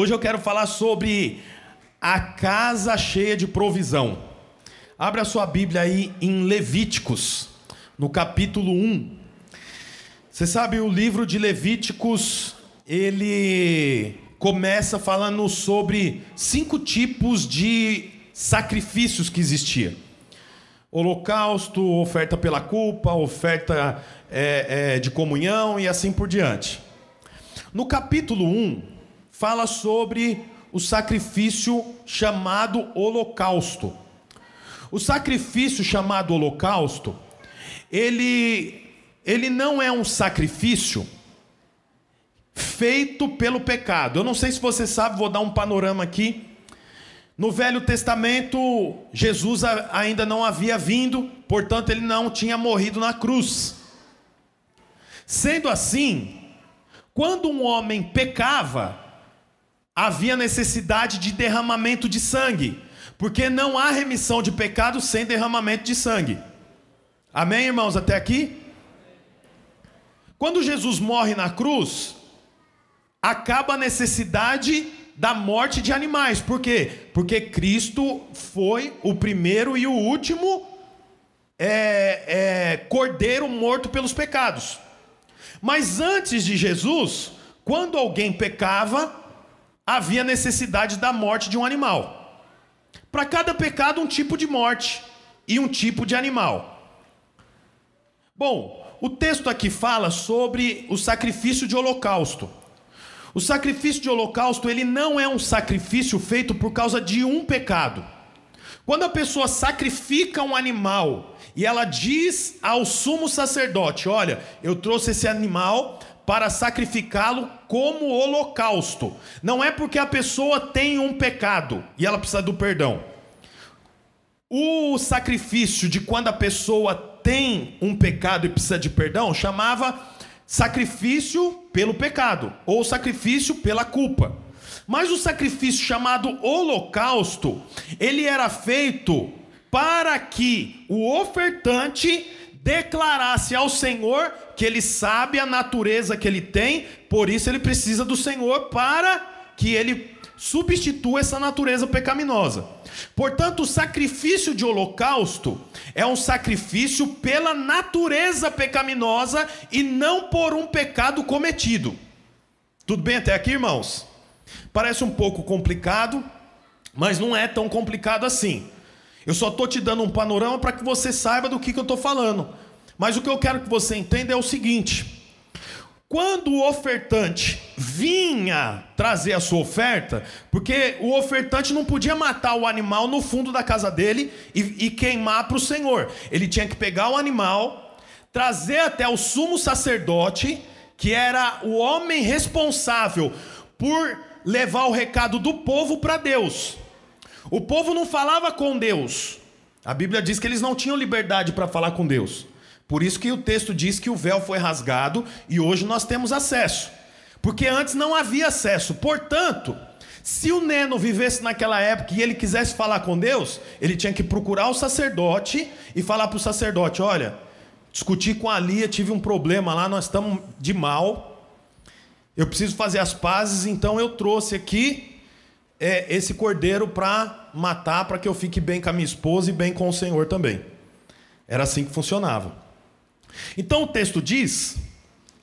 Hoje eu quero falar sobre a casa cheia de provisão. Abra sua Bíblia aí em Levíticos, no capítulo 1. Você sabe, o livro de Levíticos, ele começa falando sobre cinco tipos de sacrifícios que existia. Holocausto, oferta pela culpa, oferta é, é, de comunhão e assim por diante. No capítulo 1, fala sobre o sacrifício chamado holocausto. O sacrifício chamado holocausto, ele, ele não é um sacrifício feito pelo pecado. Eu não sei se você sabe, vou dar um panorama aqui. No Velho Testamento, Jesus ainda não havia vindo, portanto, ele não tinha morrido na cruz. Sendo assim, quando um homem pecava, havia necessidade de derramamento de sangue, porque não há remissão de pecado sem derramamento de sangue. Amém, irmãos, até aqui? Quando Jesus morre na cruz, acaba a necessidade da morte de animais. Por quê? Porque Cristo foi o primeiro e o último é, é, cordeiro morto pelos pecados. Mas antes de Jesus, quando alguém pecava, havia necessidade da morte de um animal. Para cada pecado, um tipo de morte e um tipo de animal. Bom, o texto aqui fala sobre o sacrifício de holocausto. O sacrifício de holocausto, ele não é um sacrifício feito por causa de um pecado. Quando a pessoa sacrifica um animal e ela diz ao sumo sacerdote: Olha, eu trouxe esse animal para sacrificá-lo como holocausto. Não é porque a pessoa tem um pecado e ela precisa do perdão. O sacrifício de quando a pessoa tem um pecado e precisa de perdão chamava sacrifício pelo pecado ou sacrifício pela culpa. Mas o sacrifício chamado holocausto, ele era feito para que o ofertante declarasse ao Senhor que ele sabe a natureza que ele tem, por isso ele precisa do Senhor para que ele substitua essa natureza pecaminosa. Portanto, o sacrifício de holocausto é um sacrifício pela natureza pecaminosa e não por um pecado cometido. Tudo bem até aqui, irmãos? Parece um pouco complicado, mas não é tão complicado assim. Eu só estou te dando um panorama para que você saiba do que, que eu estou falando. Mas o que eu quero que você entenda é o seguinte: quando o ofertante vinha trazer a sua oferta, porque o ofertante não podia matar o animal no fundo da casa dele e, e queimar para o Senhor. Ele tinha que pegar o animal, trazer até o sumo sacerdote, que era o homem responsável por levar o recado do povo para Deus. O povo não falava com Deus. A Bíblia diz que eles não tinham liberdade para falar com Deus. Por isso que o texto diz que o véu foi rasgado e hoje nós temos acesso. Porque antes não havia acesso. Portanto, se o Neno vivesse naquela época e ele quisesse falar com Deus, ele tinha que procurar o sacerdote e falar para o sacerdote: olha, discuti com a Lia, tive um problema lá, nós estamos de mal. Eu preciso fazer as pazes, então eu trouxe aqui é, esse cordeiro para matar, para que eu fique bem com a minha esposa e bem com o Senhor também. Era assim que funcionava. Então o texto diz,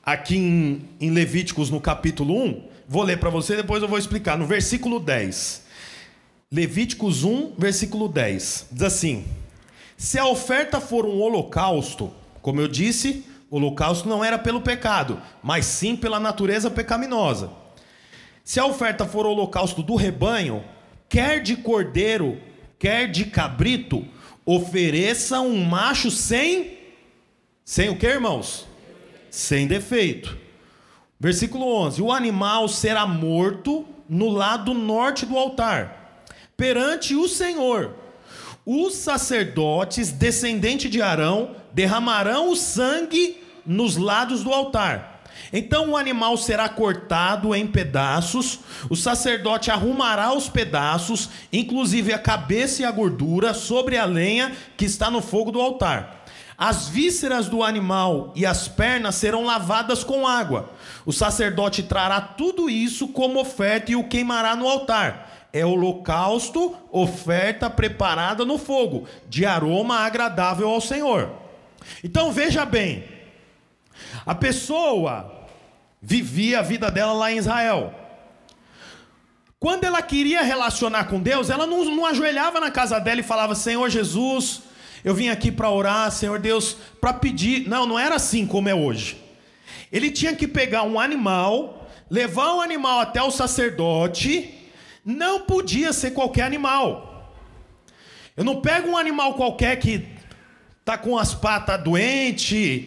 aqui em, em Levíticos no capítulo 1, vou ler para você, depois eu vou explicar, no versículo 10. Levíticos 1, versículo 10. Diz assim: Se a oferta for um holocausto, como eu disse, o holocausto não era pelo pecado, mas sim pela natureza pecaminosa. Se a oferta for holocausto do rebanho, quer de cordeiro, quer de cabrito, ofereça um macho sem sem o que, irmãos? Sem defeito. Versículo 11: O animal será morto no lado norte do altar, perante o Senhor. Os sacerdotes, descendentes de Arão, derramarão o sangue nos lados do altar. Então o animal será cortado em pedaços, o sacerdote arrumará os pedaços, inclusive a cabeça e a gordura, sobre a lenha que está no fogo do altar. As vísceras do animal e as pernas serão lavadas com água. O sacerdote trará tudo isso como oferta e o queimará no altar. É holocausto, oferta preparada no fogo, de aroma agradável ao Senhor. Então veja bem, a pessoa vivia a vida dela lá em Israel. Quando ela queria relacionar com Deus, ela não, não ajoelhava na casa dela e falava: Senhor Jesus, eu vim aqui para orar, Senhor Deus, para pedir. Não, não era assim como é hoje. Ele tinha que pegar um animal, levar o animal até o sacerdote, não podia ser qualquer animal. Eu não pego um animal qualquer que tá com as patas doentes,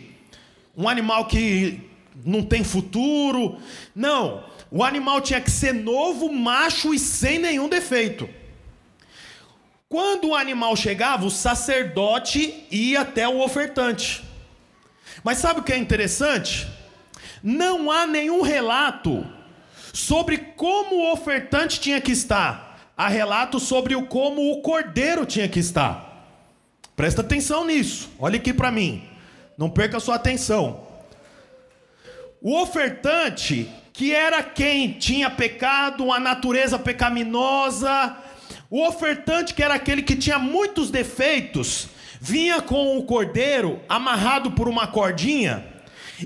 um animal que não tem futuro. Não, o animal tinha que ser novo, macho e sem nenhum defeito. Quando o animal chegava, o sacerdote ia até o ofertante. Mas sabe o que é interessante? Não há nenhum relato sobre como o ofertante tinha que estar. Há relato sobre o como o cordeiro tinha que estar. Presta atenção nisso. Olha aqui para mim. Não perca sua atenção. O ofertante, que era quem tinha pecado, uma natureza pecaminosa, o ofertante, que era aquele que tinha muitos defeitos, vinha com o cordeiro amarrado por uma cordinha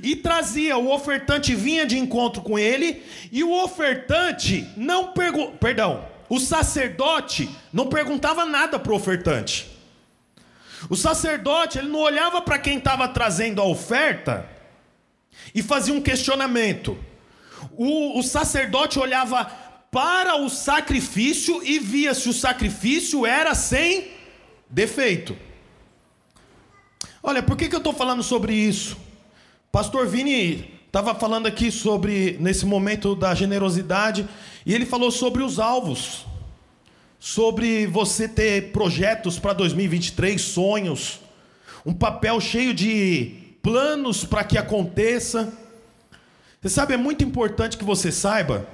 e trazia, o ofertante vinha de encontro com ele, e o ofertante não perguntou, perdão, o sacerdote não perguntava nada para o ofertante. O sacerdote, ele não olhava para quem estava trazendo a oferta e fazia um questionamento. O, o sacerdote olhava para o sacrifício e via se o sacrifício era sem defeito. Olha, por que, que eu estou falando sobre isso? Pastor Vini estava falando aqui sobre, nesse momento da generosidade, e ele falou sobre os alvos, sobre você ter projetos para 2023, sonhos, um papel cheio de planos para que aconteça. Você sabe, é muito importante que você saiba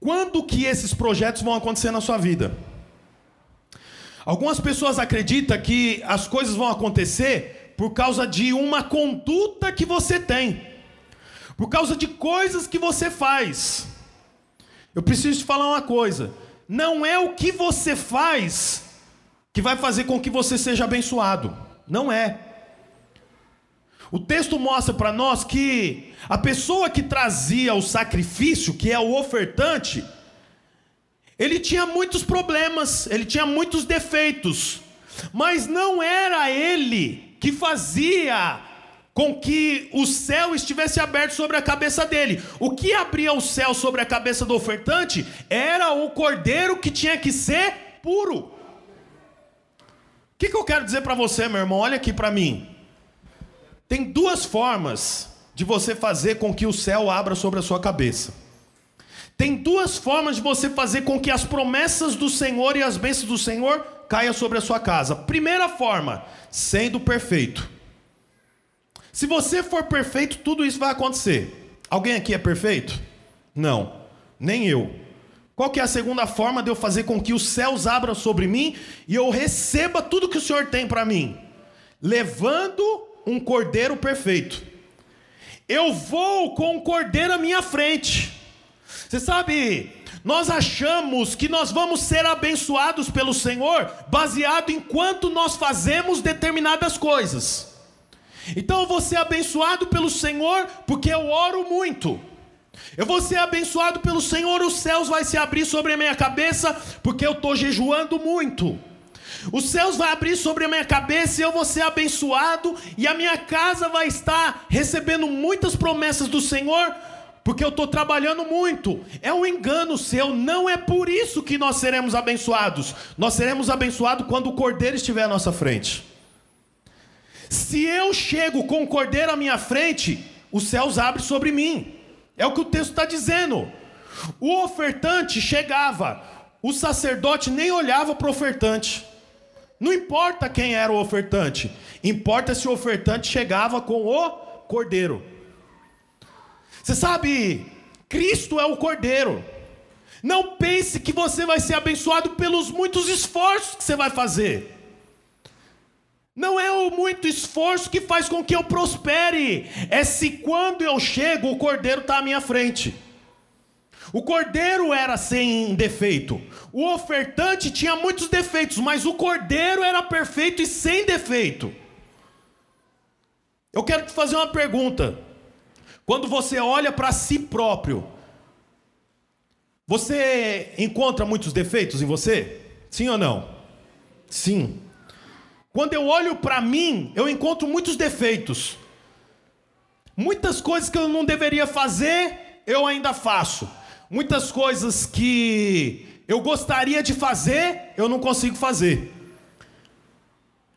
quando que esses projetos vão acontecer na sua vida? Algumas pessoas acreditam que as coisas vão acontecer por causa de uma conduta que você tem, por causa de coisas que você faz. Eu preciso te falar uma coisa: não é o que você faz que vai fazer com que você seja abençoado. Não é. O texto mostra para nós que a pessoa que trazia o sacrifício, que é o ofertante, ele tinha muitos problemas, ele tinha muitos defeitos, mas não era ele que fazia com que o céu estivesse aberto sobre a cabeça dele. O que abria o céu sobre a cabeça do ofertante era o cordeiro que tinha que ser puro. O que, que eu quero dizer para você, meu irmão? Olha aqui para mim. Tem duas formas de você fazer com que o céu abra sobre a sua cabeça. Tem duas formas de você fazer com que as promessas do Senhor e as bênçãos do Senhor caia sobre a sua casa. Primeira forma, sendo perfeito. Se você for perfeito, tudo isso vai acontecer. Alguém aqui é perfeito? Não, nem eu. Qual que é a segunda forma de eu fazer com que os céus abram sobre mim e eu receba tudo que o Senhor tem para mim? Levando um cordeiro perfeito. Eu vou com um cordeiro à minha frente. Você sabe, nós achamos que nós vamos ser abençoados pelo Senhor baseado em quanto nós fazemos determinadas coisas. Então eu vou ser abençoado pelo Senhor porque eu oro muito. Eu vou ser abençoado pelo Senhor, os céus vai se abrir sobre a minha cabeça porque eu estou jejuando muito. Os céus vão abrir sobre a minha cabeça e eu vou ser abençoado, e a minha casa vai estar recebendo muitas promessas do Senhor, porque eu estou trabalhando muito. É um engano seu, não é por isso que nós seremos abençoados. Nós seremos abençoados quando o cordeiro estiver à nossa frente. Se eu chego com o cordeiro à minha frente, os céus abrem sobre mim. É o que o texto está dizendo. O ofertante chegava, o sacerdote nem olhava para o ofertante. Não importa quem era o ofertante, importa se o ofertante chegava com o cordeiro. Você sabe, Cristo é o cordeiro. Não pense que você vai ser abençoado pelos muitos esforços que você vai fazer. Não é o muito esforço que faz com que eu prospere, é se quando eu chego o cordeiro está à minha frente. O cordeiro era sem defeito, o ofertante tinha muitos defeitos, mas o cordeiro era perfeito e sem defeito. Eu quero te fazer uma pergunta. Quando você olha para si próprio, você encontra muitos defeitos em você? Sim ou não? Sim. Quando eu olho para mim, eu encontro muitos defeitos. Muitas coisas que eu não deveria fazer, eu ainda faço. Muitas coisas que eu gostaria de fazer, eu não consigo fazer.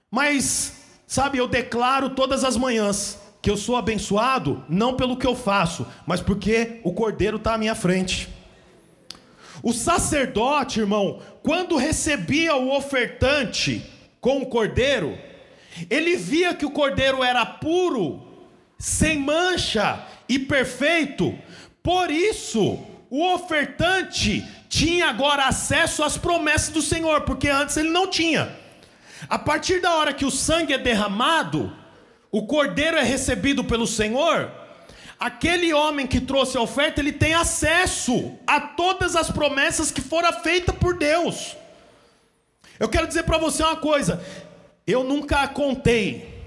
Mas, sabe, eu declaro todas as manhãs que eu sou abençoado, não pelo que eu faço, mas porque o cordeiro está à minha frente. O sacerdote, irmão, quando recebia o ofertante, com o cordeiro, ele via que o cordeiro era puro, sem mancha e perfeito, por isso o ofertante tinha agora acesso às promessas do Senhor, porque antes ele não tinha. A partir da hora que o sangue é derramado, o cordeiro é recebido pelo Senhor, aquele homem que trouxe a oferta, ele tem acesso a todas as promessas que foram feitas por Deus. Eu quero dizer para você uma coisa: eu nunca contei,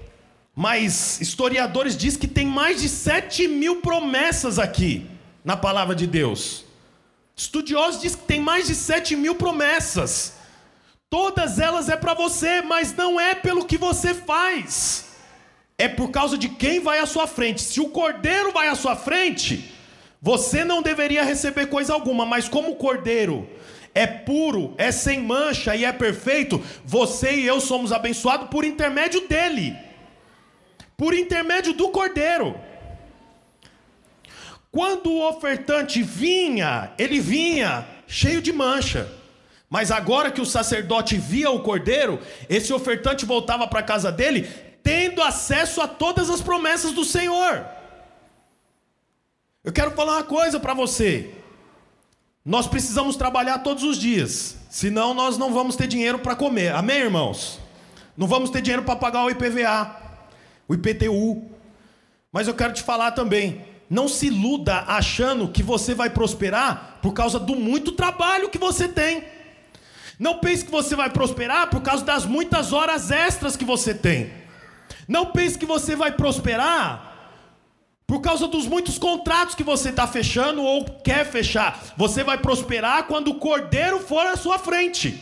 mas historiadores dizem que tem mais de 7 mil promessas aqui na palavra de Deus. Estudiosos dizem que tem mais de 7 mil promessas. Todas elas é para você, mas não é pelo que você faz. É por causa de quem vai à sua frente. Se o cordeiro vai à sua frente, você não deveria receber coisa alguma, mas como o cordeiro é puro, é sem mancha e é perfeito, você e eu somos abençoados por intermédio dele, por intermédio do Cordeiro. Quando o ofertante vinha, ele vinha cheio de mancha. Mas agora que o sacerdote via o cordeiro, esse ofertante voltava para a casa dele, tendo acesso a todas as promessas do Senhor. Eu quero falar uma coisa para você. Nós precisamos trabalhar todos os dias, senão nós não vamos ter dinheiro para comer. Amém, irmãos? Não vamos ter dinheiro para pagar o IPVA, o IPTU. Mas eu quero te falar também, não se iluda achando que você vai prosperar por causa do muito trabalho que você tem. Não pense que você vai prosperar por causa das muitas horas extras que você tem. Não pense que você vai prosperar por causa dos muitos contratos que você está fechando ou quer fechar. Você vai prosperar quando o cordeiro for à sua frente.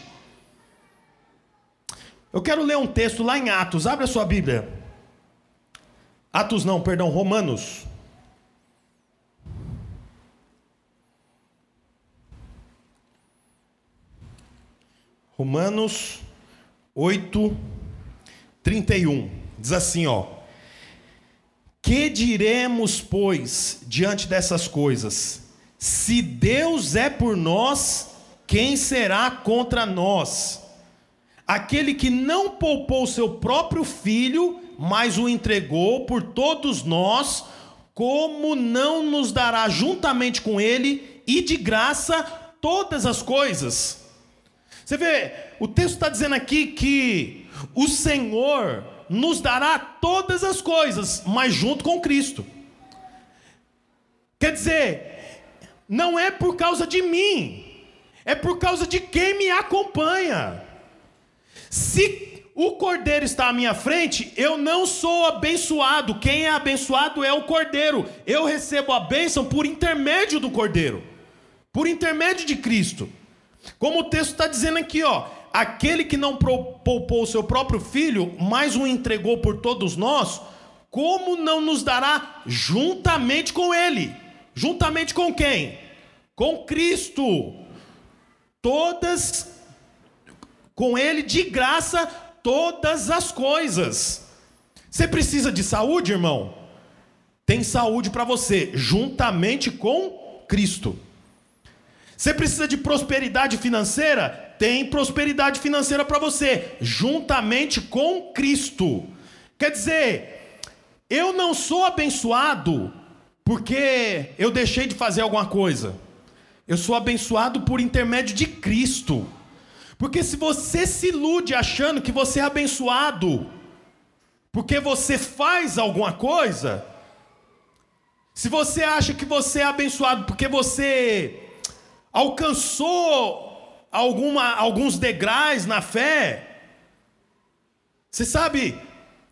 Eu quero ler um texto lá em Atos. Abre a sua Bíblia. Atos não, perdão, Romanos. Romanos 8, 31. Diz assim, ó. Que diremos, pois, diante dessas coisas? Se Deus é por nós, quem será contra nós? Aquele que não poupou seu próprio filho, mas o entregou por todos nós, como não nos dará juntamente com ele e de graça todas as coisas? Você vê, o texto está dizendo aqui que o Senhor nos dará todas as coisas, mas junto com Cristo. Quer dizer, não é por causa de mim, é por causa de quem me acompanha. Se o cordeiro está à minha frente, eu não sou abençoado. Quem é abençoado é o cordeiro. Eu recebo a bênção por intermédio do cordeiro, por intermédio de Cristo. Como o texto está dizendo aqui, ó aquele que não poupou o seu próprio filho, mas o entregou por todos nós, como não nos dará juntamente com ele? Juntamente com quem? Com Cristo. Todas, com ele de graça, todas as coisas. Você precisa de saúde, irmão? Tem saúde para você, juntamente com Cristo. Você precisa de prosperidade financeira? tem prosperidade financeira para você, juntamente com Cristo. Quer dizer, eu não sou abençoado porque eu deixei de fazer alguma coisa. Eu sou abençoado por intermédio de Cristo. Porque se você se ilude achando que você é abençoado porque você faz alguma coisa, se você acha que você é abençoado porque você alcançou alguma, alguns degraus na fé, você sabe,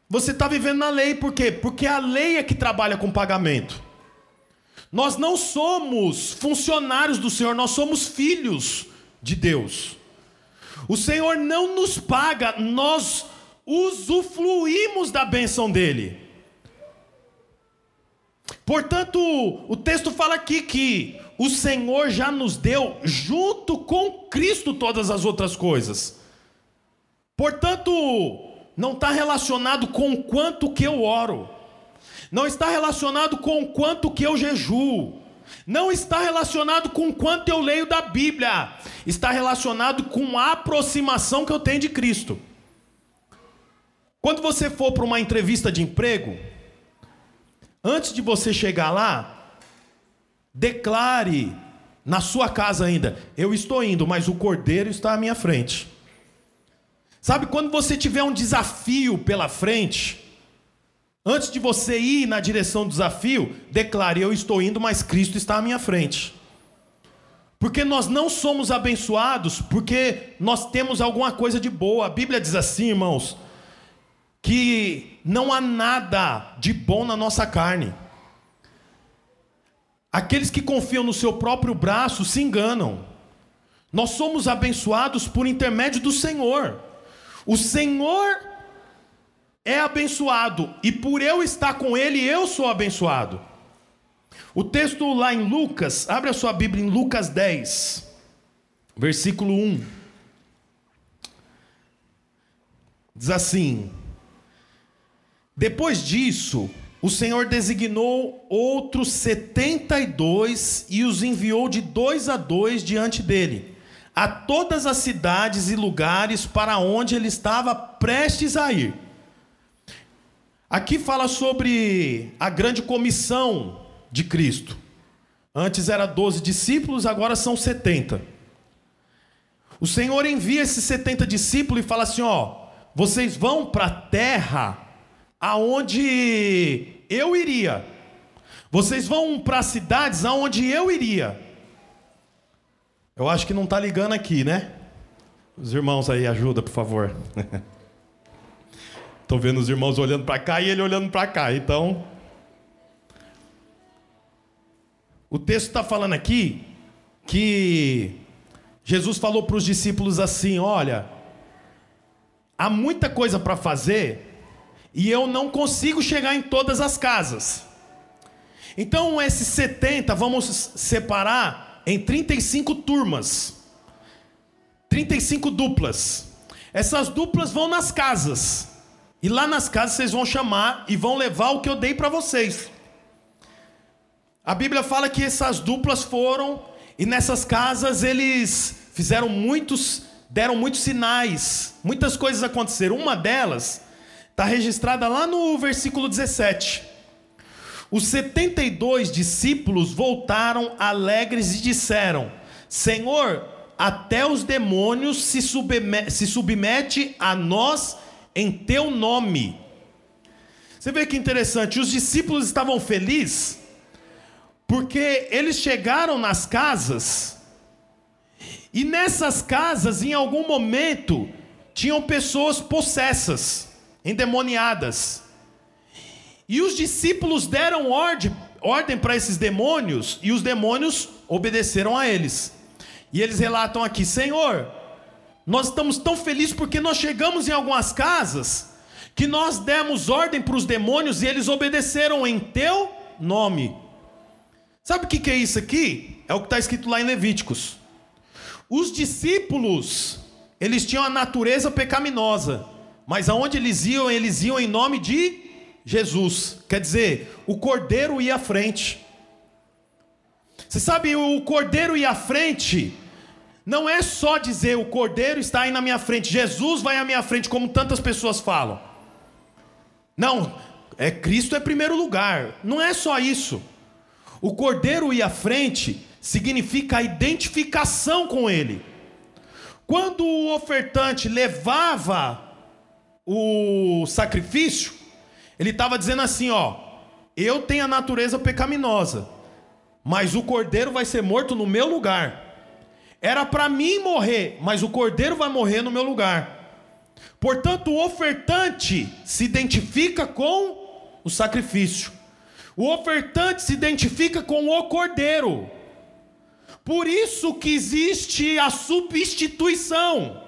você está vivendo na lei, por quê? Porque a lei é que trabalha com pagamento. Nós não somos funcionários do Senhor, nós somos filhos de Deus. O Senhor não nos paga, nós usufruímos da bênção dele. Portanto, o texto fala aqui que o Senhor já nos deu, junto com Cristo, todas as outras coisas. Portanto, não está relacionado com o quanto que eu oro, não está relacionado com o quanto que eu jejuo, não está relacionado com o quanto eu leio da Bíblia, está relacionado com a aproximação que eu tenho de Cristo. Quando você for para uma entrevista de emprego, antes de você chegar lá, declare na sua casa ainda: eu estou indo, mas o cordeiro está à minha frente. Sabe quando você tiver um desafio pela frente, antes de você ir na direção do desafio, declare: eu estou indo, mas Cristo está à minha frente. Porque nós não somos abençoados porque nós temos alguma coisa de boa. A Bíblia diz assim, irmãos, que não há nada de bom na nossa carne. Aqueles que confiam no seu próprio braço se enganam. Nós somos abençoados por intermédio do Senhor. O Senhor é abençoado e por eu estar com Ele, eu sou abençoado. O texto lá em Lucas, abre a sua Bíblia em Lucas 10, versículo 1. Diz assim: depois disso, o Senhor designou outros setenta e dois e os enviou de dois a dois diante dele, a todas as cidades e lugares para onde ele estava prestes a ir. Aqui fala sobre a grande comissão de Cristo. Antes era 12 discípulos, agora são 70. O Senhor envia esses 70 discípulos e fala assim: ó, vocês vão para a terra aonde eu iria. Vocês vão para cidades aonde eu iria. Eu acho que não está ligando aqui, né? Os irmãos aí, ajuda, por favor. Estou vendo os irmãos olhando para cá e ele olhando para cá. Então, o texto está falando aqui que Jesus falou para os discípulos assim: Olha, há muita coisa para fazer, e eu não consigo chegar em todas as casas. Então, esses 70 vamos separar em 35 turmas, 35 duplas. Essas duplas vão nas casas, e lá nas casas vocês vão chamar e vão levar o que eu dei para vocês. A Bíblia fala que essas duplas foram e nessas casas eles fizeram muitos, deram muitos sinais, muitas coisas aconteceram. Uma delas Está registrada lá no versículo 17. Os 72 discípulos voltaram alegres e disseram: Senhor, até os demônios se, submete, se submete a nós em teu nome. Você vê que interessante, os discípulos estavam felizes porque eles chegaram nas casas e nessas casas, em algum momento, tinham pessoas possessas endemoniadas. E os discípulos deram ordem, ordem para esses demônios, e os demônios obedeceram a eles. E eles relatam aqui: Senhor, nós estamos tão felizes porque nós chegamos em algumas casas que nós demos ordem para os demônios e eles obedeceram em teu nome. Sabe o que é isso aqui? É o que está escrito lá em Levíticos. Os discípulos, eles tinham a natureza pecaminosa. Mas aonde eles iam, eles iam em nome de Jesus. Quer dizer, o cordeiro ia à frente. Você sabe, o cordeiro ia à frente. Não é só dizer o cordeiro está aí na minha frente, Jesus vai à minha frente, como tantas pessoas falam. Não, é Cristo é primeiro lugar. Não é só isso. O cordeiro ir à frente significa a identificação com ele. Quando o ofertante levava o sacrifício, Ele estava dizendo assim, ó, eu tenho a natureza pecaminosa, mas o cordeiro vai ser morto no meu lugar. Era para mim morrer, mas o cordeiro vai morrer no meu lugar. Portanto, o ofertante se identifica com o sacrifício. O ofertante se identifica com o cordeiro. Por isso que existe a substituição.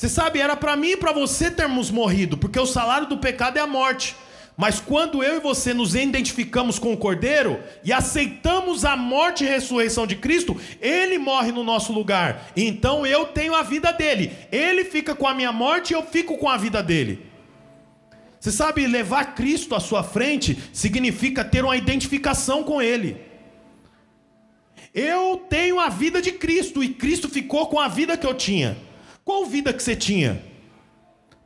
Você sabe, era para mim e para você termos morrido, porque o salário do pecado é a morte. Mas quando eu e você nos identificamos com o Cordeiro e aceitamos a morte e ressurreição de Cristo, ele morre no nosso lugar. Então eu tenho a vida dele. Ele fica com a minha morte e eu fico com a vida dele. Você sabe, levar Cristo à sua frente significa ter uma identificação com ele. Eu tenho a vida de Cristo e Cristo ficou com a vida que eu tinha. Qual vida que você tinha?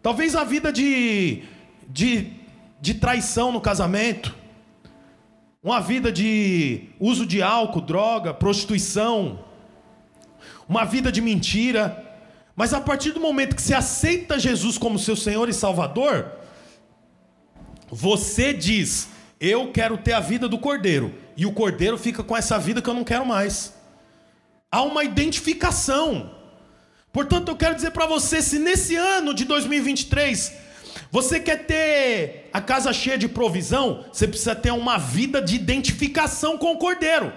Talvez a vida de, de, de traição no casamento, uma vida de uso de álcool, droga, prostituição, uma vida de mentira. Mas a partir do momento que você aceita Jesus como seu Senhor e Salvador, você diz: Eu quero ter a vida do cordeiro. E o cordeiro fica com essa vida que eu não quero mais. Há uma identificação. Portanto, eu quero dizer para você: se nesse ano de 2023 você quer ter a casa cheia de provisão, você precisa ter uma vida de identificação com o Cordeiro.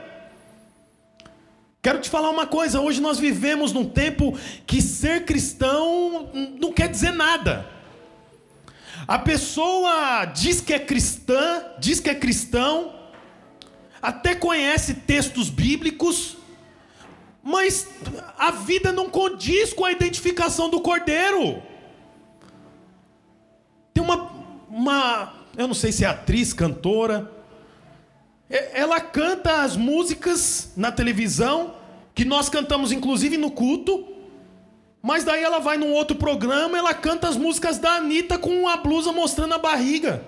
Quero te falar uma coisa: hoje nós vivemos num tempo que ser cristão não quer dizer nada. A pessoa diz que é cristã, diz que é cristão, até conhece textos bíblicos, mas a vida não condiz com a identificação do cordeiro. Tem uma, uma eu não sei se é atriz, cantora, ela canta as músicas na televisão, que nós cantamos inclusive no culto, mas daí ela vai num outro programa, ela canta as músicas da Anitta com a blusa mostrando a barriga.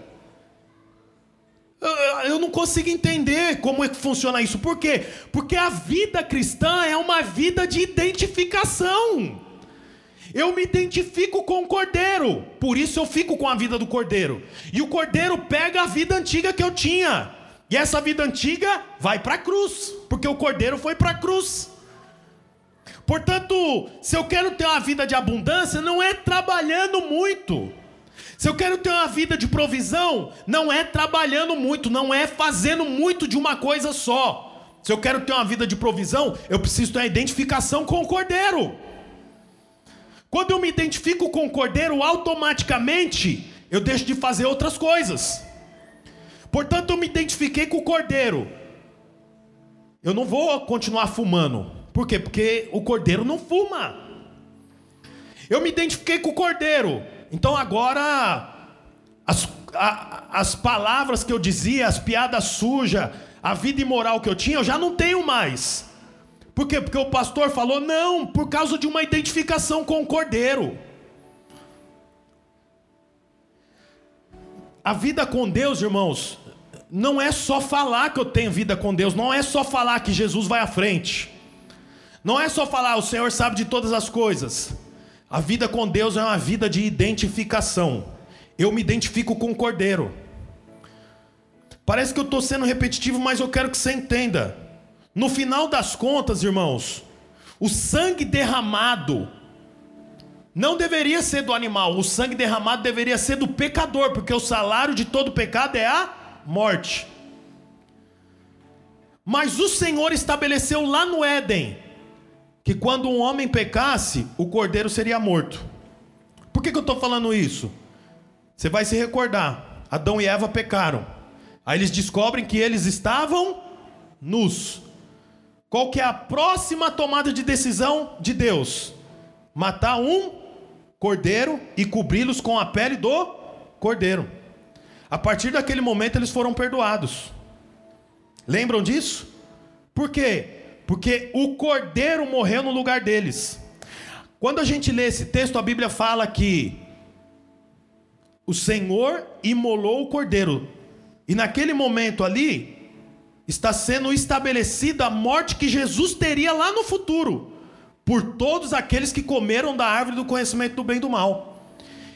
Eu não consigo entender como é que funciona isso. Por quê? Porque a vida cristã é uma vida de identificação. Eu me identifico com o cordeiro, por isso eu fico com a vida do cordeiro. E o cordeiro pega a vida antiga que eu tinha. E essa vida antiga vai para a cruz, porque o cordeiro foi para a cruz. Portanto, se eu quero ter uma vida de abundância, não é trabalhando muito. Se eu quero ter uma vida de provisão, não é trabalhando muito, não é fazendo muito de uma coisa só. Se eu quero ter uma vida de provisão, eu preciso ter uma identificação com o Cordeiro. Quando eu me identifico com o Cordeiro, automaticamente eu deixo de fazer outras coisas. Portanto, eu me identifiquei com o Cordeiro. Eu não vou continuar fumando. Por quê? Porque o Cordeiro não fuma. Eu me identifiquei com o Cordeiro. Então agora, as, a, as palavras que eu dizia, as piadas sujas, a vida imoral que eu tinha, eu já não tenho mais. Por quê? Porque o pastor falou, não, por causa de uma identificação com o cordeiro. A vida com Deus, irmãos, não é só falar que eu tenho vida com Deus, não é só falar que Jesus vai à frente, não é só falar o Senhor sabe de todas as coisas. A vida com Deus é uma vida de identificação. Eu me identifico com o Cordeiro. Parece que eu estou sendo repetitivo, mas eu quero que você entenda. No final das contas, irmãos, o sangue derramado não deveria ser do animal, o sangue derramado deveria ser do pecador, porque o salário de todo pecado é a morte. Mas o Senhor estabeleceu lá no Éden que quando um homem pecasse, o cordeiro seria morto. Por que, que eu estou falando isso? Você vai se recordar: Adão e Eva pecaram. Aí eles descobrem que eles estavam nus. Qual que é a próxima tomada de decisão de Deus? Matar um cordeiro e cobri-los com a pele do cordeiro. A partir daquele momento eles foram perdoados. Lembram disso? Por quê? Porque o cordeiro morreu no lugar deles. Quando a gente lê esse texto, a Bíblia fala que o Senhor imolou o cordeiro, e naquele momento ali, está sendo estabelecida a morte que Jesus teria lá no futuro, por todos aqueles que comeram da árvore do conhecimento do bem e do mal.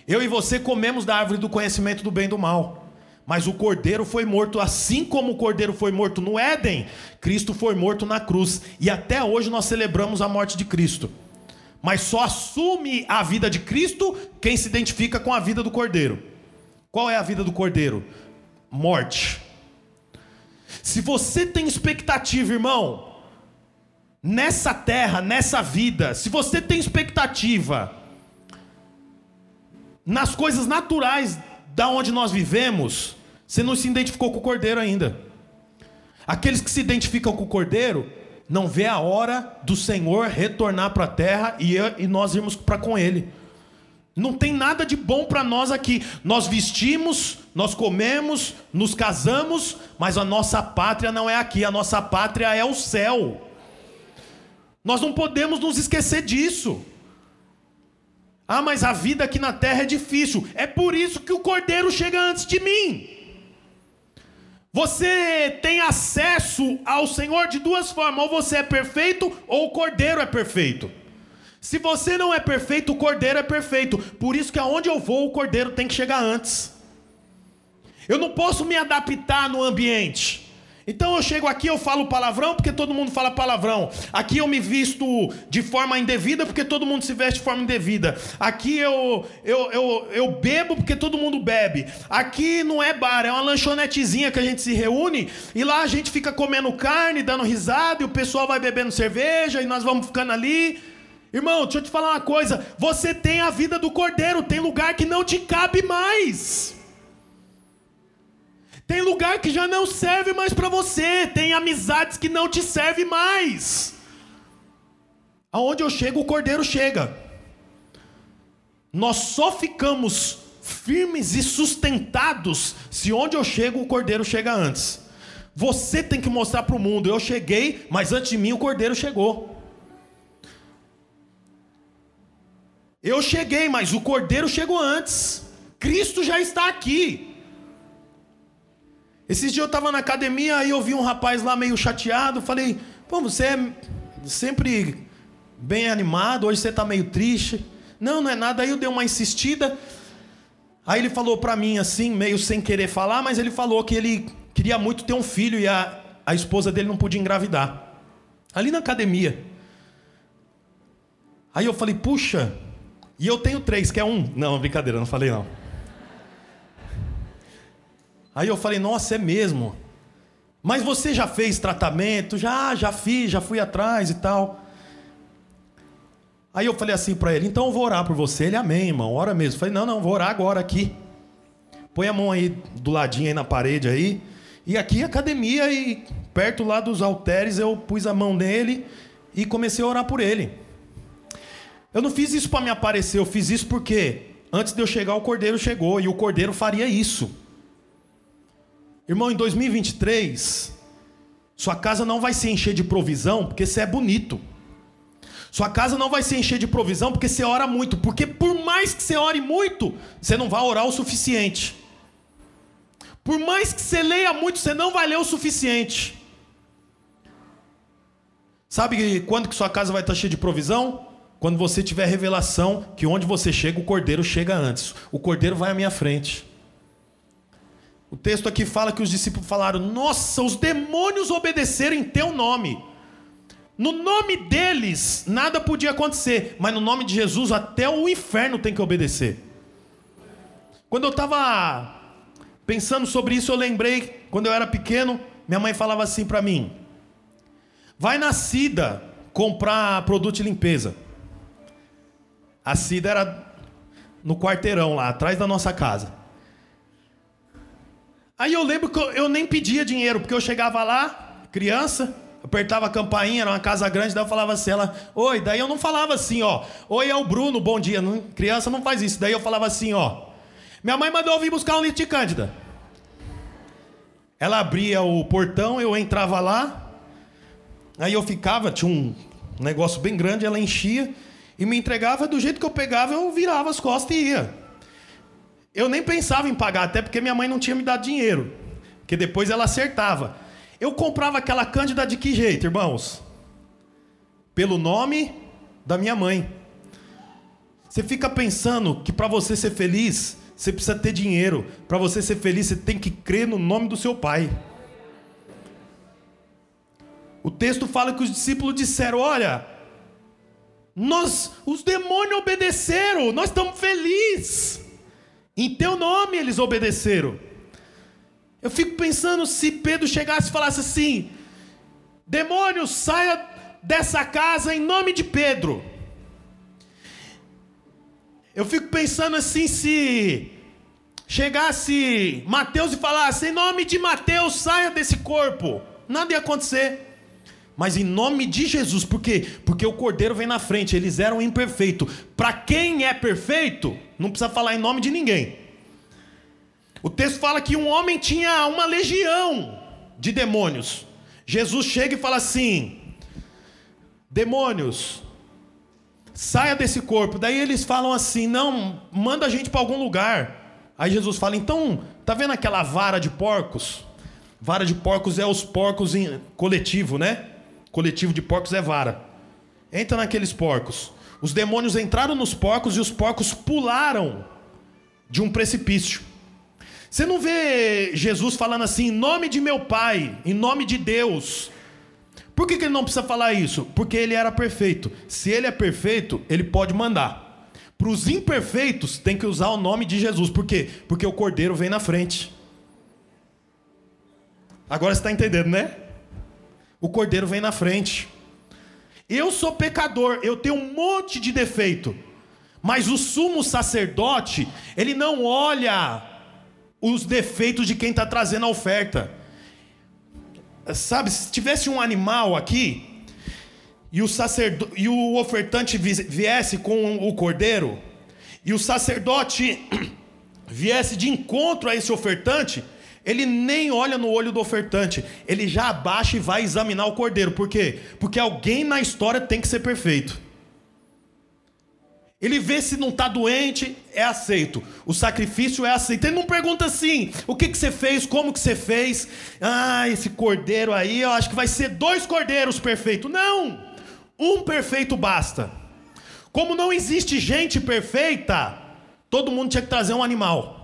Eu e você comemos da árvore do conhecimento do bem e do mal. Mas o cordeiro foi morto, assim como o cordeiro foi morto no Éden, Cristo foi morto na cruz. E até hoje nós celebramos a morte de Cristo. Mas só assume a vida de Cristo quem se identifica com a vida do cordeiro. Qual é a vida do cordeiro? Morte. Se você tem expectativa, irmão, nessa terra, nessa vida, se você tem expectativa nas coisas naturais da onde nós vivemos, você não se identificou com o cordeiro ainda. Aqueles que se identificam com o cordeiro não vê a hora do Senhor retornar para a terra e, eu, e nós irmos para com ele. Não tem nada de bom para nós aqui. Nós vestimos, nós comemos, nos casamos, mas a nossa pátria não é aqui, a nossa pátria é o céu. Nós não podemos nos esquecer disso. Ah, mas a vida aqui na terra é difícil. É por isso que o cordeiro chega antes de mim. Você tem acesso ao Senhor de duas formas: ou você é perfeito, ou o cordeiro é perfeito. Se você não é perfeito, o cordeiro é perfeito. Por isso que aonde eu vou, o cordeiro tem que chegar antes. Eu não posso me adaptar no ambiente. Então eu chego aqui, eu falo palavrão porque todo mundo fala palavrão. Aqui eu me visto de forma indevida porque todo mundo se veste de forma indevida. Aqui eu, eu, eu, eu bebo porque todo mundo bebe. Aqui não é bar, é uma lanchonetezinha que a gente se reúne e lá a gente fica comendo carne, dando risada e o pessoal vai bebendo cerveja e nós vamos ficando ali. Irmão, deixa eu te falar uma coisa. Você tem a vida do cordeiro, tem lugar que não te cabe mais. Tem lugar que já não serve mais para você. Tem amizades que não te servem mais. Aonde eu chego, o cordeiro chega. Nós só ficamos firmes e sustentados se onde eu chego, o cordeiro chega antes. Você tem que mostrar para o mundo: eu cheguei, mas antes de mim o cordeiro chegou. Eu cheguei, mas o cordeiro chegou antes. Cristo já está aqui. Esses dias eu estava na academia, aí eu vi um rapaz lá meio chateado. Falei, pô, você é sempre bem animado, hoje você está meio triste. Não, não é nada. Aí eu dei uma insistida. Aí ele falou para mim assim, meio sem querer falar, mas ele falou que ele queria muito ter um filho e a, a esposa dele não podia engravidar. Ali na academia. Aí eu falei, puxa, e eu tenho três, quer um? Não, brincadeira, não falei não. Aí eu falei, nossa, é mesmo. Mas você já fez tratamento? Já, já fiz, já fui atrás e tal. Aí eu falei assim para ele, então eu vou orar por você. Ele, amém, irmão, ora mesmo. Eu falei, não, não, vou orar agora aqui. Põe a mão aí do ladinho aí na parede aí. E aqui academia e perto lá dos halteres eu pus a mão nele e comecei a orar por ele. Eu não fiz isso para me aparecer, eu fiz isso porque antes de eu chegar o cordeiro chegou e o cordeiro faria isso. Irmão, em 2023, sua casa não vai se encher de provisão porque você é bonito. Sua casa não vai se encher de provisão porque você ora muito. Porque por mais que você ore muito, você não vai orar o suficiente. Por mais que você leia muito, você não vai ler o suficiente. Sabe quando que sua casa vai estar cheia de provisão? Quando você tiver revelação que onde você chega, o cordeiro chega antes. O cordeiro vai à minha frente. O texto aqui fala que os discípulos falaram: Nossa, os demônios obedeceram em teu nome. No nome deles, nada podia acontecer, mas no nome de Jesus, até o inferno tem que obedecer. Quando eu estava pensando sobre isso, eu lembrei, quando eu era pequeno, minha mãe falava assim para mim: Vai na Cida comprar produto de limpeza. A Cida era no quarteirão lá, atrás da nossa casa. Aí eu lembro que eu nem pedia dinheiro, porque eu chegava lá, criança, apertava a campainha, era uma casa grande, daí eu falava assim, ela, oi, daí eu não falava assim, ó, oi, é o Bruno, bom dia. Não, criança não faz isso. Daí eu falava assim, ó, minha mãe mandou eu vir buscar um litro de cândida. Ela abria o portão, eu entrava lá, aí eu ficava, tinha um negócio bem grande, ela enchia e me entregava do jeito que eu pegava, eu virava as costas e ia. Eu nem pensava em pagar, até porque minha mãe não tinha me dado dinheiro. Porque depois ela acertava. Eu comprava aquela cândida de que jeito, irmãos? Pelo nome da minha mãe. Você fica pensando que para você ser feliz, você precisa ter dinheiro. Para você ser feliz, você tem que crer no nome do seu pai. O texto fala que os discípulos disseram: Olha, nós, os demônios obedeceram, nós estamos felizes. Em teu nome eles obedeceram. Eu fico pensando se Pedro chegasse e falasse assim: Demônio, saia dessa casa em nome de Pedro. Eu fico pensando assim: se chegasse Mateus e falasse, em nome de Mateus, saia desse corpo, nada ia acontecer. Mas em nome de Jesus, por quê? Porque o cordeiro vem na frente, eles eram imperfeitos. Para quem é perfeito, não precisa falar em nome de ninguém. O texto fala que um homem tinha uma legião de demônios. Jesus chega e fala assim: demônios, saia desse corpo. Daí eles falam assim: não, manda a gente para algum lugar. Aí Jesus fala: então, tá vendo aquela vara de porcos? Vara de porcos é os porcos em coletivo, né? Coletivo de porcos é vara. Entra naqueles porcos. Os demônios entraram nos porcos e os porcos pularam de um precipício. Você não vê Jesus falando assim, em nome de meu Pai, em nome de Deus. Por que, que ele não precisa falar isso? Porque ele era perfeito. Se ele é perfeito, ele pode mandar. Para os imperfeitos, tem que usar o nome de Jesus. Por quê? Porque o cordeiro vem na frente. Agora você está entendendo, né? O cordeiro vem na frente. Eu sou pecador, eu tenho um monte de defeito. Mas o sumo sacerdote, ele não olha os defeitos de quem está trazendo a oferta. Sabe, se tivesse um animal aqui e o, sacerdo... e o ofertante viesse com o cordeiro e o sacerdote viesse de encontro a esse ofertante, ele nem olha no olho do ofertante, ele já abaixa e vai examinar o cordeiro. Por quê? Porque alguém na história tem que ser perfeito. Ele vê se não está doente, é aceito. O sacrifício é aceito. Ele não pergunta assim: o que, que você fez, como que você fez. Ah, esse cordeiro aí, eu acho que vai ser dois cordeiros perfeitos. Não! Um perfeito basta. Como não existe gente perfeita, todo mundo tinha que trazer um animal.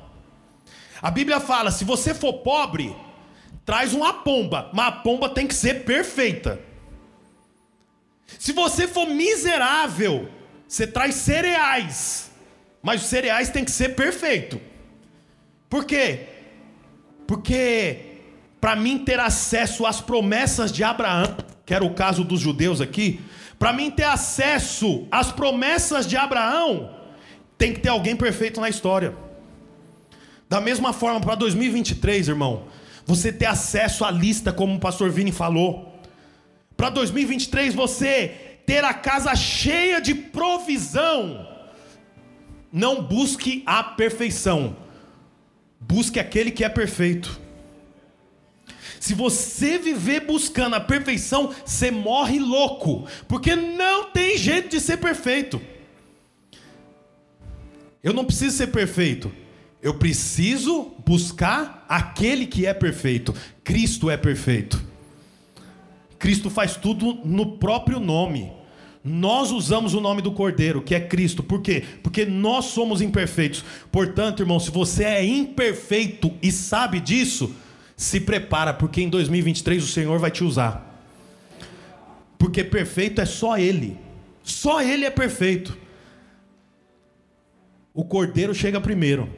A Bíblia fala: se você for pobre, traz uma pomba, mas a pomba tem que ser perfeita. Se você for miserável, você traz cereais, mas os cereais tem que ser perfeito. Por quê? Porque para mim ter acesso às promessas de Abraão, que era o caso dos judeus aqui, para mim ter acesso às promessas de Abraão, tem que ter alguém perfeito na história. Da mesma forma, para 2023, irmão, você ter acesso à lista, como o pastor Vini falou. Para 2023, você ter a casa cheia de provisão. Não busque a perfeição, busque aquele que é perfeito. Se você viver buscando a perfeição, você morre louco, porque não tem jeito de ser perfeito. Eu não preciso ser perfeito, eu preciso buscar aquele que é perfeito. Cristo é perfeito. Cristo faz tudo no próprio nome. Nós usamos o nome do Cordeiro, que é Cristo. Por quê? Porque nós somos imperfeitos. Portanto, irmão, se você é imperfeito e sabe disso, se prepara, porque em 2023 o Senhor vai te usar. Porque perfeito é só Ele. Só Ele é perfeito. O Cordeiro chega primeiro.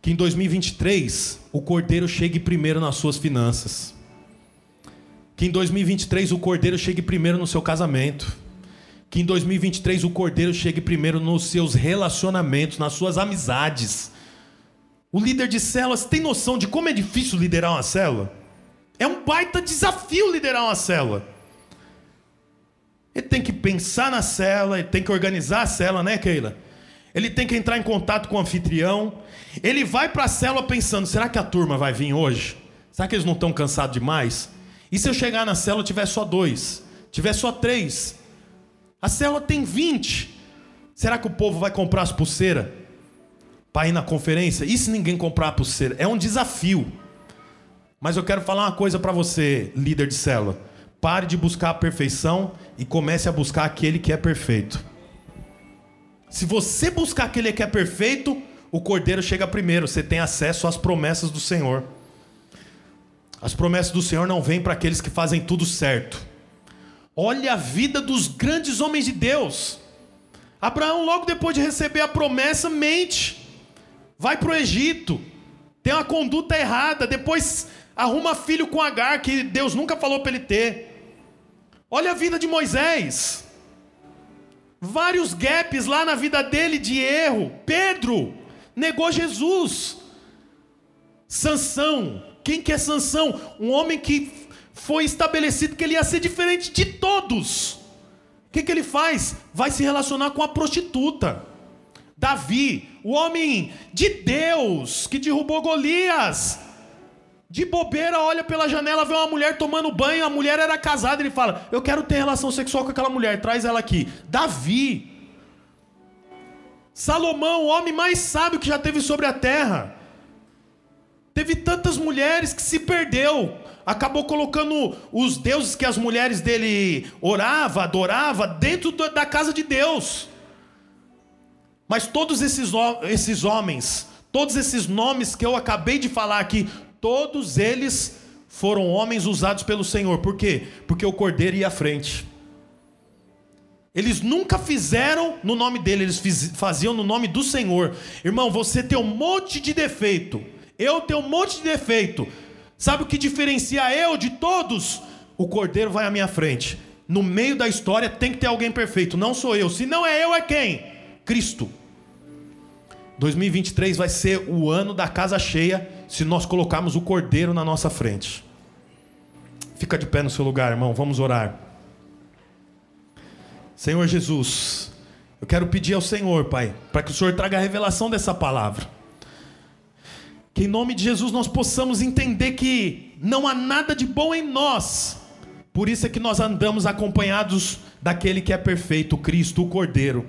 Que em 2023 o Cordeiro chegue primeiro nas suas finanças. Que em 2023 o Cordeiro chegue primeiro no seu casamento que em 2023 o Cordeiro chegue primeiro nos seus relacionamentos, nas suas amizades. O líder de células tem noção de como é difícil liderar uma célula? É um baita desafio liderar uma célula. Ele tem que pensar na célula, ele tem que organizar a célula, né, Keila? Ele tem que entrar em contato com o anfitrião. Ele vai para a célula pensando: será que a turma vai vir hoje? Será que eles não estão cansados demais? E se eu chegar na célula tiver só dois? Tiver só três? A célula tem 20. Será que o povo vai comprar as pulseiras para ir na conferência? E se ninguém comprar a pulseira? É um desafio. Mas eu quero falar uma coisa para você, líder de célula. Pare de buscar a perfeição e comece a buscar aquele que é perfeito. Se você buscar aquele que é perfeito, o cordeiro chega primeiro. Você tem acesso às promessas do Senhor. As promessas do Senhor não vêm para aqueles que fazem tudo certo. Olha a vida dos grandes homens de Deus. Abraão, logo depois de receber a promessa, mente. Vai para o Egito. Tem uma conduta errada. Depois arruma filho com Agar, que Deus nunca falou para ele ter. Olha a vida de Moisés. Vários gaps lá na vida dele de erro. Pedro negou Jesus. Sansão, quem que é Sansão? Um homem que foi estabelecido que ele ia ser diferente de todos. O que, que ele faz? Vai se relacionar com a prostituta. Davi, o homem de Deus que derrubou Golias. De bobeira, olha pela janela, vê uma mulher tomando banho, a mulher era casada, ele fala: Eu quero ter relação sexual com aquela mulher, traz ela aqui. Davi. Salomão, o homem mais sábio que já teve sobre a terra. Teve tantas mulheres que se perdeu. Acabou colocando os deuses que as mulheres dele orava, adorava, dentro da casa de Deus. Mas todos esses, esses homens, todos esses nomes que eu acabei de falar aqui, todos eles foram homens usados pelo Senhor. Por quê? Porque o cordeiro ia à frente. Eles nunca fizeram no nome dele, eles faziam no nome do Senhor. Irmão, você tem um monte de defeito. Eu tenho um monte de defeito. Sabe o que diferencia eu de todos? O cordeiro vai à minha frente. No meio da história tem que ter alguém perfeito. Não sou eu. Se não é eu, é quem? Cristo. 2023 vai ser o ano da casa cheia se nós colocarmos o cordeiro na nossa frente. Fica de pé no seu lugar, irmão. Vamos orar. Senhor Jesus, eu quero pedir ao Senhor, Pai, para que o Senhor traga a revelação dessa palavra. Que em nome de Jesus nós possamos entender que não há nada de bom em nós. Por isso é que nós andamos acompanhados daquele que é perfeito, Cristo, o Cordeiro.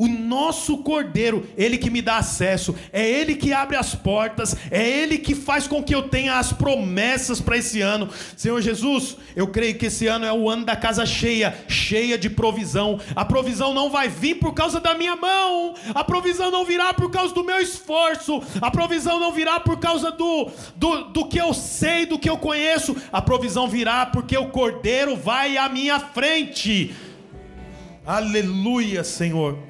O nosso Cordeiro, Ele que me dá acesso, é Ele que abre as portas, é Ele que faz com que eu tenha as promessas para esse ano. Senhor Jesus, eu creio que esse ano é o ano da casa cheia, cheia de provisão. A provisão não vai vir por causa da minha mão, a provisão não virá por causa do meu esforço, a provisão não virá por causa do, do, do que eu sei, do que eu conheço, a provisão virá porque o Cordeiro vai à minha frente. Aleluia, Senhor.